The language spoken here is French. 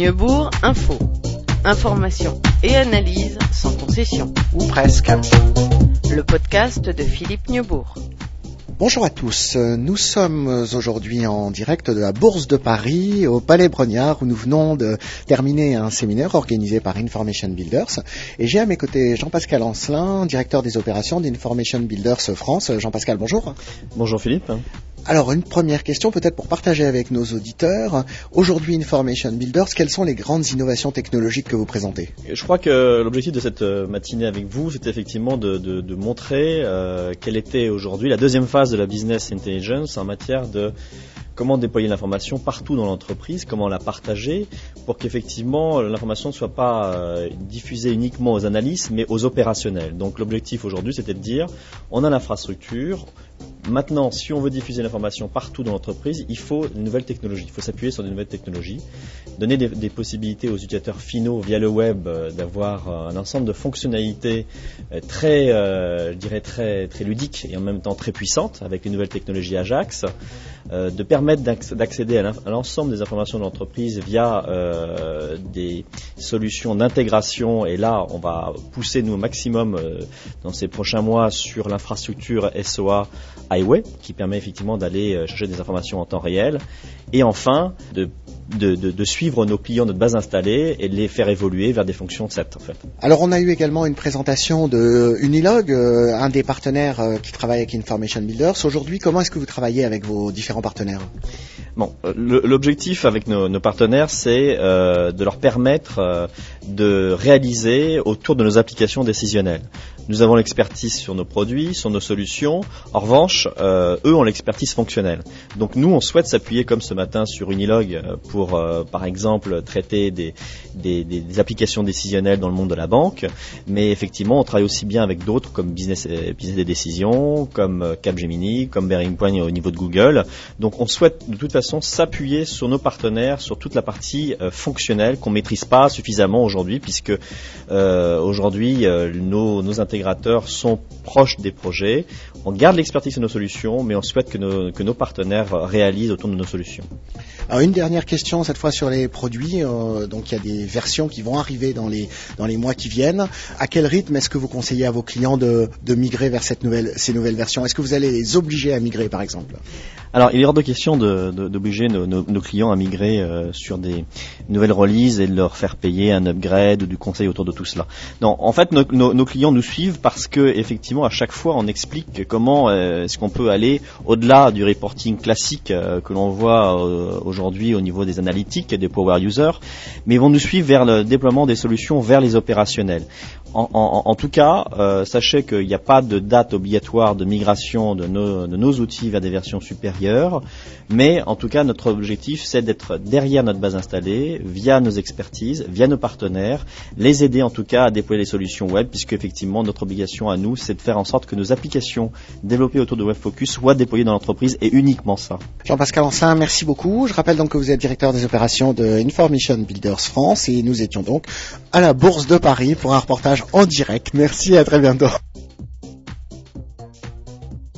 Neubourg Info. Information et analyse sans concession. Ou presque. Le podcast de Philippe Neubourg. Bonjour à tous. Nous sommes aujourd'hui en direct de la Bourse de Paris au Palais Brognard où nous venons de terminer un séminaire organisé par Information Builders. Et j'ai à mes côtés Jean-Pascal Ancelin, directeur des opérations d'Information Builders France. Jean-Pascal, bonjour. Bonjour Philippe. Alors une première question peut-être pour partager avec nos auditeurs. Aujourd'hui Information Builders, quelles sont les grandes innovations technologiques que vous présentez? Je crois que l'objectif de cette matinée avec vous, c'était effectivement de montrer euh, quelle était aujourd'hui la deuxième phase de la business intelligence en matière de comment déployer l'information partout dans l'entreprise, comment la partager pour qu'effectivement l'information ne soit pas euh, diffusée uniquement aux analystes mais aux opérationnels. Donc l'objectif aujourd'hui c'était de dire on a l'infrastructure, Maintenant, si on veut diffuser l'information partout dans l'entreprise, il faut une nouvelle technologie. Il faut s'appuyer sur des nouvelles technologies, donner des, possibilités aux utilisateurs finaux via le web euh, d'avoir euh, un ensemble de fonctionnalités euh, très, je dirais très, très ludiques et en même temps très puissantes avec les nouvelles technologies Ajax, de permettre d'accéder à l'ensemble des informations de l'entreprise via des solutions d'intégration. Et là, on va pousser nous au maximum dans ces prochains mois sur l'infrastructure SOA Qui permet effectivement d'aller chercher des informations en temps réel. Et enfin, de de, de, de, suivre nos clients, notre base installée et de les faire évoluer vers des fonctions 7 en fait. Alors on a eu également une présentation de Unilog, euh, un des partenaires euh, qui travaille avec Information Builders. Aujourd'hui, comment est-ce que vous travaillez avec vos différents partenaires? Bon, l'objectif avec nos, partenaires, c'est euh, de leur permettre euh, de réaliser autour de nos applications décisionnelles. Nous avons l'expertise sur nos produits, sur nos solutions. En revanche, euh, eux ont l'expertise fonctionnelle. Donc nous, on souhaite s'appuyer comme ce matin sur Unilog pour, euh, par exemple, traiter des, applications décisionnelles dans le monde de la banque. Mais effectivement, on travaille aussi bien avec d'autres comme Business, Business des décisions, comme Capgemini, comme Bearing Point au niveau de Google. Donc on souhaite de toute façon s'appuyer sur nos partenaires, sur toute la partie euh, fonctionnelle qu'on maîtrise pas suffisamment aujourd'hui, puisque euh, aujourd'hui nos, nos intégrateurs sont proches des projets. On garde l'expertise de nos solutions, mais on souhaite que nos, que nos, partenaires réalisent autour de nos solutions. Alors une dernière question cette fois sur les produits. Euh, donc il y a des versions qui vont arriver dans les dans les mois qui viennent. À quel rythme est-ce que vous conseillez à vos clients de, de migrer vers cette nouvelle ces nouvelles versions? Est-ce que vous allez les obliger à migrer par exemple? Alors, il est hors de question de, de, nos, nos, clients à migrer euh, sur des nouvelles releases et de leur faire payer un upgrade ou du conseil autour de tout cela. Non, en fait, nos, nos clients nous suivent parce que, effectivement, à chaque fois, on explique comment euh, est-ce qu'on peut aller au-delà du reporting classique euh, que l'on voit euh, aujourd'hui au niveau des analytiques et des power users, mais ils vont nous suivre vers le déploiement des solutions vers les opérationnels. En, tout cas, euh, sachez qu'il n'y a pas de date obligatoire de migration de nos, de nos, outils vers des versions supérieures, mais en tout cas, notre objectif, c'est d'être derrière notre base installée, via nos expertises, via nos partenaires, les aider en tout cas à déployer les solutions web, puisque effectivement, notre obligation à nous, c'est de faire en sorte que nos applications développées autour de WebFocus soient déployées dans l'entreprise, et uniquement ça. Jean-Pascal Ancin, merci beaucoup. Je rappelle donc que vous êtes directeur des opérations de Information Builders France, et nous étions donc à la Bourse de Paris pour un reportage en direct. Merci, à très bientôt.